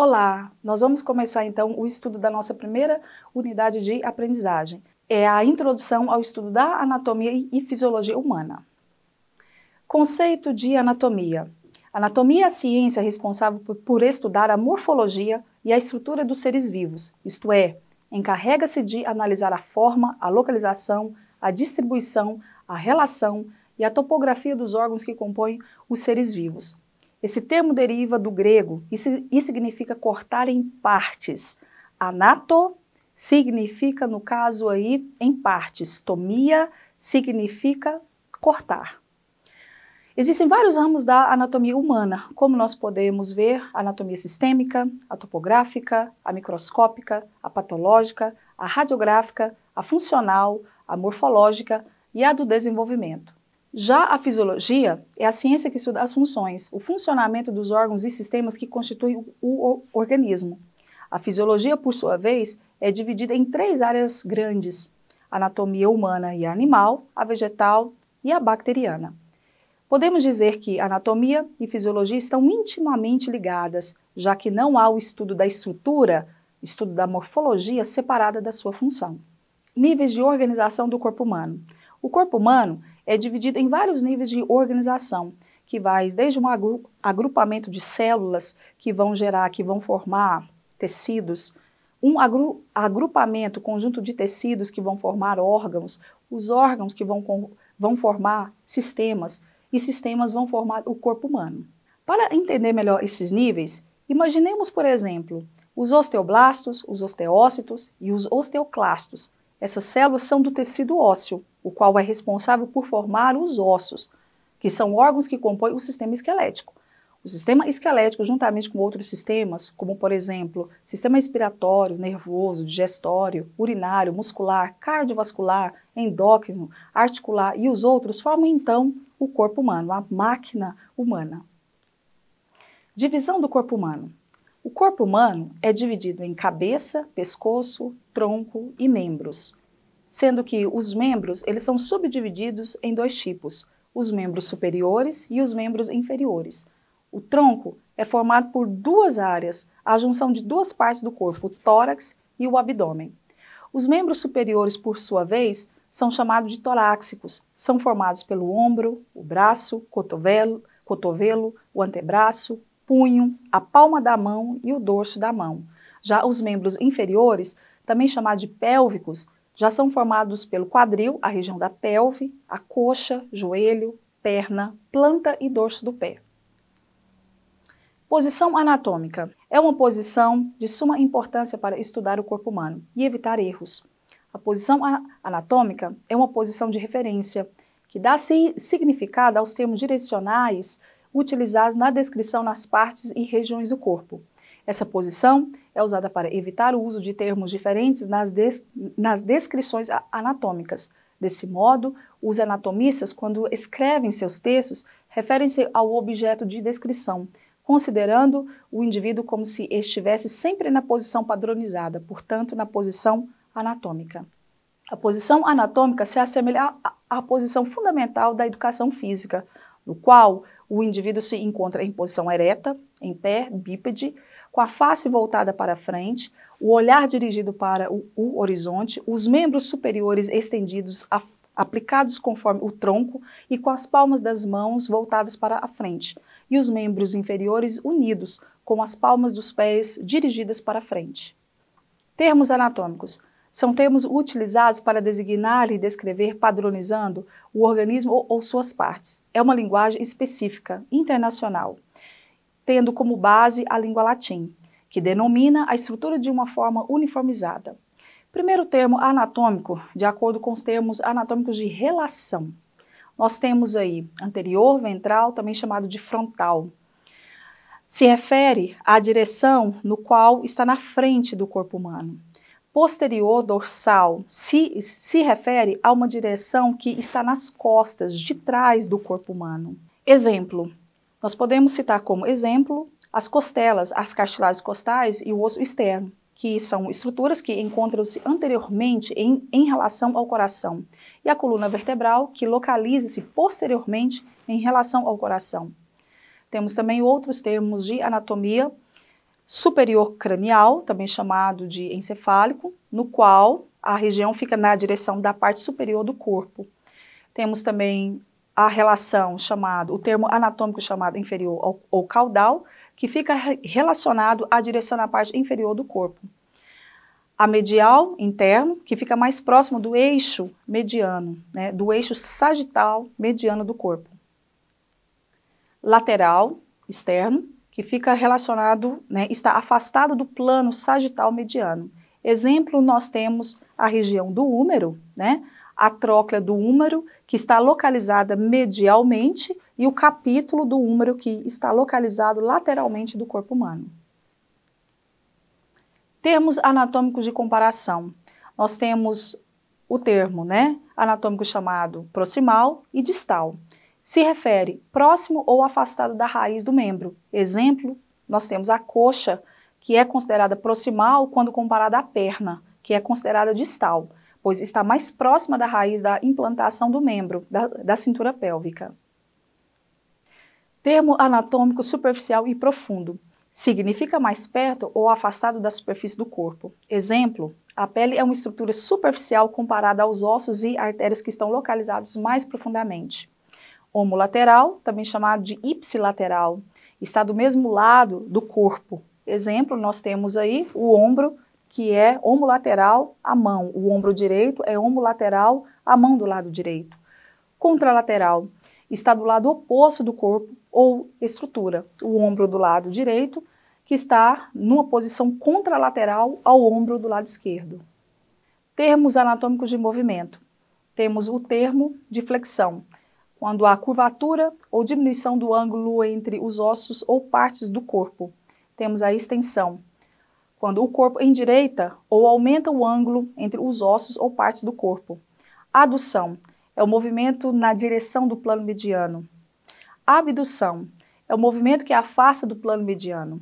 Olá, nós vamos começar então o estudo da nossa primeira unidade de aprendizagem. É a introdução ao estudo da anatomia e fisiologia humana. Conceito de anatomia. Anatomia é a ciência responsável por estudar a morfologia e a estrutura dos seres vivos, isto é, encarrega-se de analisar a forma, a localização, a distribuição, a relação e a topografia dos órgãos que compõem os seres vivos. Esse termo deriva do grego e, significa cortar em partes. Anato significa, no caso aí, em partes. Tomia significa cortar. Existem vários ramos da anatomia humana, como nós podemos ver a anatomia sistêmica, a topográfica, a microscópica, a patológica, a radiográfica, a funcional, a morfológica e a do desenvolvimento. Já a fisiologia é a ciência que estuda as funções, o funcionamento dos órgãos e sistemas que constituem o organismo. A fisiologia, por sua vez, é dividida em três áreas grandes: a anatomia humana e animal, a vegetal e a bacteriana. Podemos dizer que anatomia e fisiologia estão intimamente ligadas, já que não há o estudo da estrutura, estudo da morfologia separada da sua função. Níveis de organização do corpo humano. O corpo humano é dividido em vários níveis de organização, que vai desde um agrupamento de células que vão gerar, que vão formar tecidos, um agru agrupamento, conjunto de tecidos que vão formar órgãos, os órgãos que vão, vão formar sistemas, e sistemas vão formar o corpo humano. Para entender melhor esses níveis, imaginemos, por exemplo, os osteoblastos, os osteócitos e os osteoclastos. Essas células são do tecido ósseo, o qual é responsável por formar os ossos, que são órgãos que compõem o sistema esquelético. O sistema esquelético, juntamente com outros sistemas, como por exemplo, sistema respiratório, nervoso, digestório, urinário, muscular, cardiovascular, endócrino, articular e os outros, formam então o corpo humano, a máquina humana. Divisão do corpo humano. O corpo humano é dividido em cabeça, pescoço, tronco e membros sendo que os membros eles são subdivididos em dois tipos, os membros superiores e os membros inferiores. O tronco é formado por duas áreas, a junção de duas partes do corpo, o tórax e o abdômen. Os membros superiores, por sua vez, são chamados de torácicos. São formados pelo ombro, o braço, cotovelo, cotovelo, o antebraço, punho, a palma da mão e o dorso da mão. Já os membros inferiores, também chamados de pélvicos, já são formados pelo quadril, a região da pelve, a coxa, joelho, perna, planta e dorso do pé. Posição anatômica é uma posição de suma importância para estudar o corpo humano e evitar erros. A posição anatômica é uma posição de referência que dá significado aos termos direcionais utilizados na descrição nas partes e regiões do corpo. Essa posição é usada para evitar o uso de termos diferentes nas, des nas descrições anatômicas. Desse modo, os anatomistas, quando escrevem seus textos, referem-se ao objeto de descrição, considerando o indivíduo como se estivesse sempre na posição padronizada, portanto, na posição anatômica. A posição anatômica se assemelha à posição fundamental da educação física, no qual o indivíduo se encontra em posição ereta, em pé, bípede, com a face voltada para frente, o olhar dirigido para o, o horizonte, os membros superiores estendidos, a, aplicados conforme o tronco e com as palmas das mãos voltadas para a frente, e os membros inferiores unidos, com as palmas dos pés dirigidas para a frente. Termos anatômicos são termos utilizados para designar e descrever padronizando o organismo ou, ou suas partes. É uma linguagem específica, internacional tendo como base a língua latim, que denomina a estrutura de uma forma uniformizada. Primeiro termo anatômico, de acordo com os termos anatômicos de relação. Nós temos aí anterior, ventral, também chamado de frontal. Se refere à direção no qual está na frente do corpo humano. Posterior, dorsal, se, se refere a uma direção que está nas costas, de trás do corpo humano. Exemplo: nós podemos citar como exemplo as costelas, as cartilagens costais e o osso externo, que são estruturas que encontram-se anteriormente em, em relação ao coração, e a coluna vertebral, que localiza-se posteriormente em relação ao coração. Temos também outros termos de anatomia, superior cranial, também chamado de encefálico, no qual a região fica na direção da parte superior do corpo. Temos também a relação chamado, o termo anatômico chamado inferior ou, caudal, que fica relacionado à direção na parte inferior do corpo. A medial interno, que fica mais próximo do eixo mediano, né, do eixo sagital mediano do corpo. Lateral externo, que fica relacionado, né, está afastado do plano sagital mediano. Exemplo, nós temos a região do úmero, né, a tróclea do úmero, que está localizada medialmente, e o capítulo do úmero, que está localizado lateralmente do corpo humano. Termos anatômicos de comparação. Nós temos o termo né, anatômico chamado proximal e distal. Se refere próximo ou afastado da raiz do membro. Exemplo, nós temos a coxa, que é considerada proximal quando comparada à perna, que é considerada distal pois está mais próxima da raiz da implantação do membro, da, da cintura pélvica. Termo anatômico superficial e profundo. Significa mais perto ou afastado da superfície do corpo. Exemplo, a pele é uma estrutura superficial comparada aos ossos e artérias que estão localizados mais profundamente. Homolateral, também chamado de ipsilateral, está do mesmo lado do corpo. Exemplo, nós temos aí o ombro que é homolateral à mão. O ombro direito é homolateral à mão do lado direito. Contralateral está do lado oposto do corpo ou estrutura. O ombro do lado direito, que está numa posição contralateral ao ombro do lado esquerdo. Termos anatômicos de movimento. Temos o termo de flexão, quando há curvatura ou diminuição do ângulo entre os ossos ou partes do corpo. Temos a extensão, quando o corpo endireita ou aumenta o ângulo entre os ossos ou partes do corpo. Adução é o movimento na direção do plano mediano. Abdução é o movimento que afasta do plano mediano.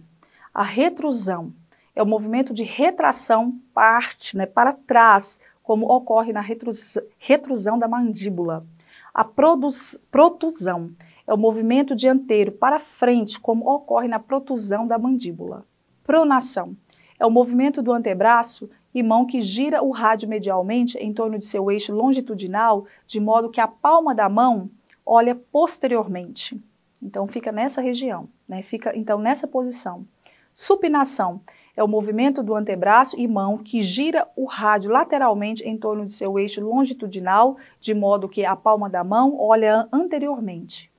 A retrusão é o movimento de retração parte né, para trás, como ocorre na retrus retrusão da mandíbula. A protusão é o movimento dianteiro para frente, como ocorre na protusão da mandíbula. Pronação é o movimento do antebraço e mão que gira o rádio medialmente em torno de seu eixo longitudinal, de modo que a palma da mão olha posteriormente. Então fica nessa região, né? Fica então nessa posição. Supinação é o movimento do antebraço e mão que gira o rádio lateralmente em torno de seu eixo longitudinal, de modo que a palma da mão olha anteriormente.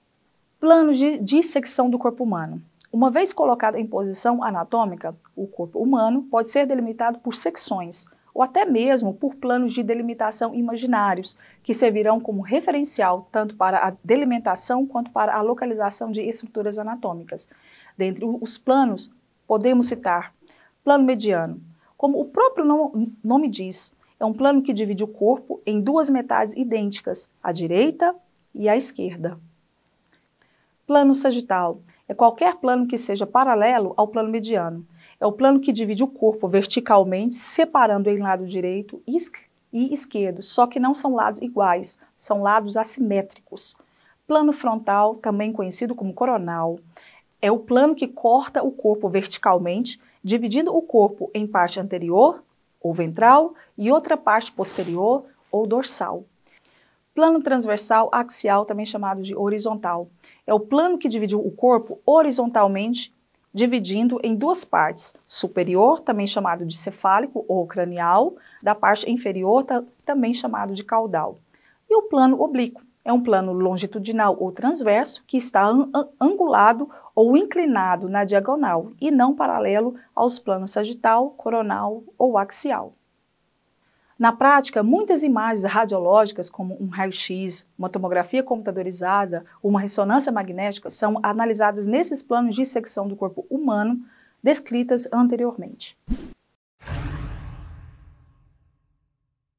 Planos de dissecção do corpo humano. Uma vez colocado em posição anatômica, o corpo humano pode ser delimitado por secções, ou até mesmo por planos de delimitação imaginários, que servirão como referencial tanto para a delimitação quanto para a localização de estruturas anatômicas. Dentre os planos, podemos citar plano mediano. Como o próprio nome diz, é um plano que divide o corpo em duas metades idênticas, a direita e a esquerda. Plano sagital é qualquer plano que seja paralelo ao plano mediano. É o plano que divide o corpo verticalmente, separando em lado direito e esquerdo, só que não são lados iguais, são lados assimétricos. Plano frontal, também conhecido como coronal, é o plano que corta o corpo verticalmente, dividindo o corpo em parte anterior, ou ventral, e outra parte posterior, ou dorsal. Plano transversal axial, também chamado de horizontal, é o plano que divide o corpo horizontalmente, dividindo em duas partes, superior, também chamado de cefálico ou cranial, da parte inferior, também chamado de caudal. E o plano oblíquo é um plano longitudinal ou transverso que está angulado ou inclinado na diagonal e não paralelo aos planos sagital, coronal ou axial. Na prática, muitas imagens radiológicas, como um raio-x, uma tomografia computadorizada, uma ressonância magnética, são analisadas nesses planos de secção do corpo humano descritas anteriormente.